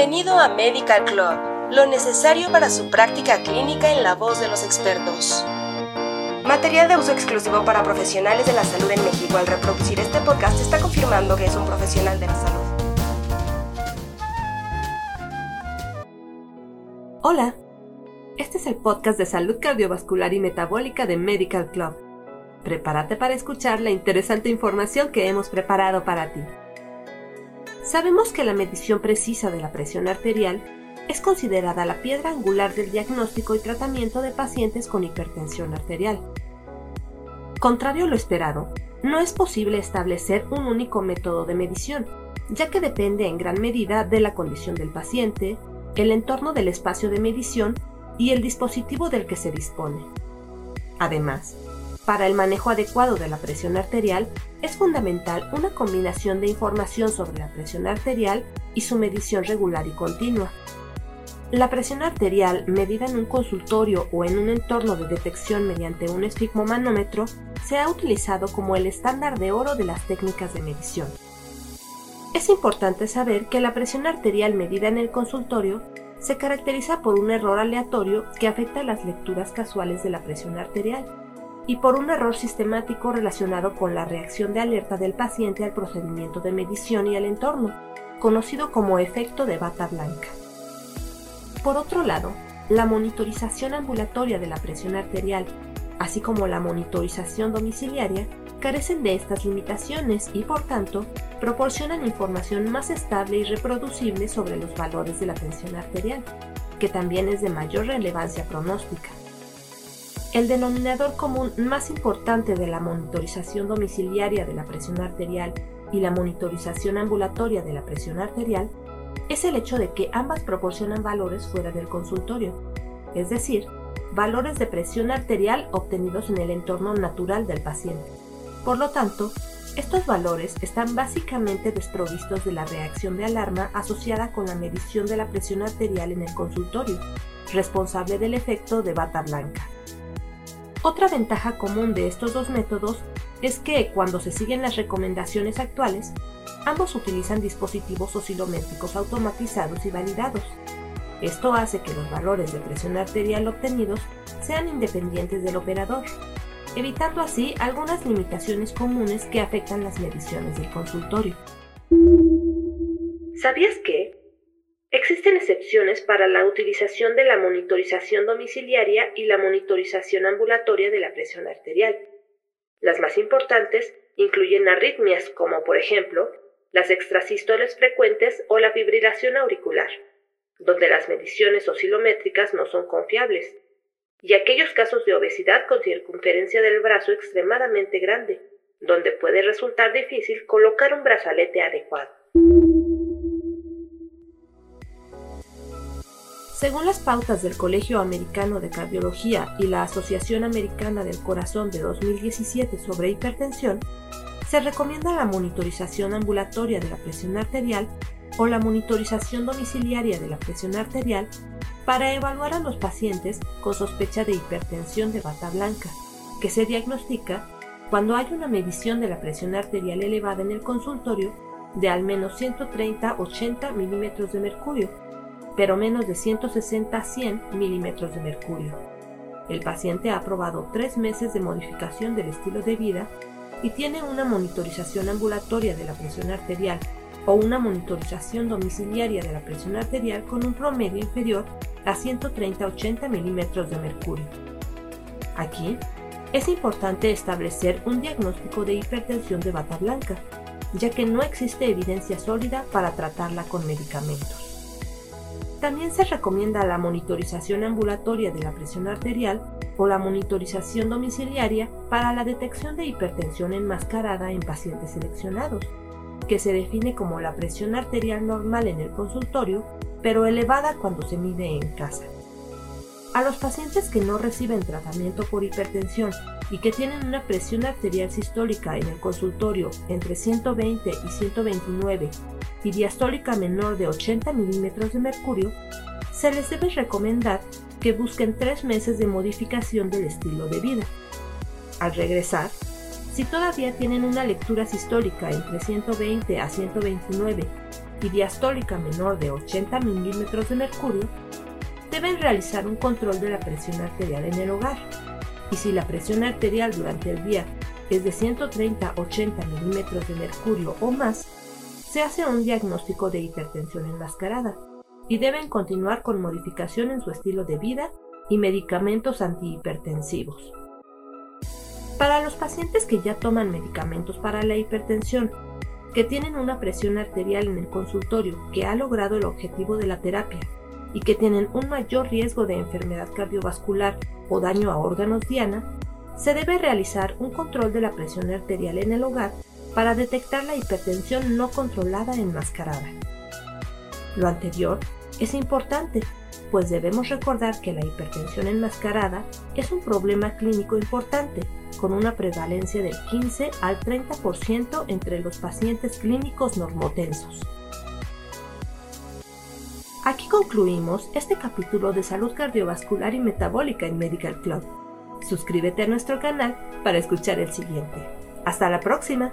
Bienvenido a Medical Club, lo necesario para su práctica clínica en la voz de los expertos. Material de uso exclusivo para profesionales de la salud en México. Al reproducir este podcast está confirmando que es un profesional de la salud. Hola, este es el podcast de salud cardiovascular y metabólica de Medical Club. Prepárate para escuchar la interesante información que hemos preparado para ti. Sabemos que la medición precisa de la presión arterial es considerada la piedra angular del diagnóstico y tratamiento de pacientes con hipertensión arterial. Contrario a lo esperado, no es posible establecer un único método de medición, ya que depende en gran medida de la condición del paciente, el entorno del espacio de medición y el dispositivo del que se dispone. Además, para el manejo adecuado de la presión arterial es fundamental una combinación de información sobre la presión arterial y su medición regular y continua. La presión arterial medida en un consultorio o en un entorno de detección mediante un esfigmomanómetro se ha utilizado como el estándar de oro de las técnicas de medición. Es importante saber que la presión arterial medida en el consultorio se caracteriza por un error aleatorio que afecta las lecturas casuales de la presión arterial y por un error sistemático relacionado con la reacción de alerta del paciente al procedimiento de medición y al entorno, conocido como efecto de bata blanca. Por otro lado, la monitorización ambulatoria de la presión arterial, así como la monitorización domiciliaria, carecen de estas limitaciones y por tanto proporcionan información más estable y reproducible sobre los valores de la tensión arterial, que también es de mayor relevancia pronóstica. El denominador común más importante de la monitorización domiciliaria de la presión arterial y la monitorización ambulatoria de la presión arterial es el hecho de que ambas proporcionan valores fuera del consultorio, es decir, valores de presión arterial obtenidos en el entorno natural del paciente. Por lo tanto, estos valores están básicamente desprovistos de la reacción de alarma asociada con la medición de la presión arterial en el consultorio, responsable del efecto de bata blanca. Otra ventaja común de estos dos métodos es que cuando se siguen las recomendaciones actuales, ambos utilizan dispositivos oscilométricos automatizados y validados. Esto hace que los valores de presión arterial obtenidos sean independientes del operador, evitando así algunas limitaciones comunes que afectan las mediciones del consultorio. ¿Sabías que? Excepciones para la utilización de la monitorización domiciliaria y la monitorización ambulatoria de la presión arterial. Las más importantes incluyen arritmias como por ejemplo las extrasístoles frecuentes o la fibrilación auricular, donde las mediciones oscilométricas no son confiables, y aquellos casos de obesidad con circunferencia del brazo extremadamente grande, donde puede resultar difícil colocar un brazalete adecuado. Según las pautas del Colegio Americano de Cardiología y la Asociación Americana del Corazón de 2017 sobre hipertensión, se recomienda la monitorización ambulatoria de la presión arterial o la monitorización domiciliaria de la presión arterial para evaluar a los pacientes con sospecha de hipertensión de bata blanca, que se diagnostica cuando hay una medición de la presión arterial elevada en el consultorio de al menos 130-80 milímetros de mercurio pero menos de 160 a 100 milímetros de mercurio. El paciente ha aprobado tres meses de modificación del estilo de vida y tiene una monitorización ambulatoria de la presión arterial o una monitorización domiciliaria de la presión arterial con un promedio inferior a 130-80 milímetros de mercurio. Aquí es importante establecer un diagnóstico de hipertensión de bata blanca, ya que no existe evidencia sólida para tratarla con medicamentos. También se recomienda la monitorización ambulatoria de la presión arterial o la monitorización domiciliaria para la detección de hipertensión enmascarada en pacientes seleccionados, que se define como la presión arterial normal en el consultorio, pero elevada cuando se mide en casa. A los pacientes que no reciben tratamiento por hipertensión y que tienen una presión arterial sistólica en el consultorio entre 120 y 129 y diastólica menor de 80 milímetros de mercurio, se les debe recomendar que busquen tres meses de modificación del estilo de vida. Al regresar, Si todavía tienen una lectura sistólica entre 120 a 129 y diastólica menor de 80 milímetros de mercurio, deben realizar un control de la presión arterial en el hogar. Y si la presión arterial durante el día es de 130-80 milímetros de mercurio o más, se hace un diagnóstico de hipertensión enmascarada y deben continuar con modificación en su estilo de vida y medicamentos antihipertensivos. Para los pacientes que ya toman medicamentos para la hipertensión, que tienen una presión arterial en el consultorio que ha logrado el objetivo de la terapia y que tienen un mayor riesgo de enfermedad cardiovascular o daño a órganos diana, se debe realizar un control de la presión arterial en el hogar para detectar la hipertensión no controlada enmascarada. Lo anterior es importante, pues debemos recordar que la hipertensión enmascarada es un problema clínico importante, con una prevalencia del 15 al 30% entre los pacientes clínicos normotensos. Aquí concluimos este capítulo de salud cardiovascular y metabólica en Medical Club. Suscríbete a nuestro canal para escuchar el siguiente. Hasta la próxima.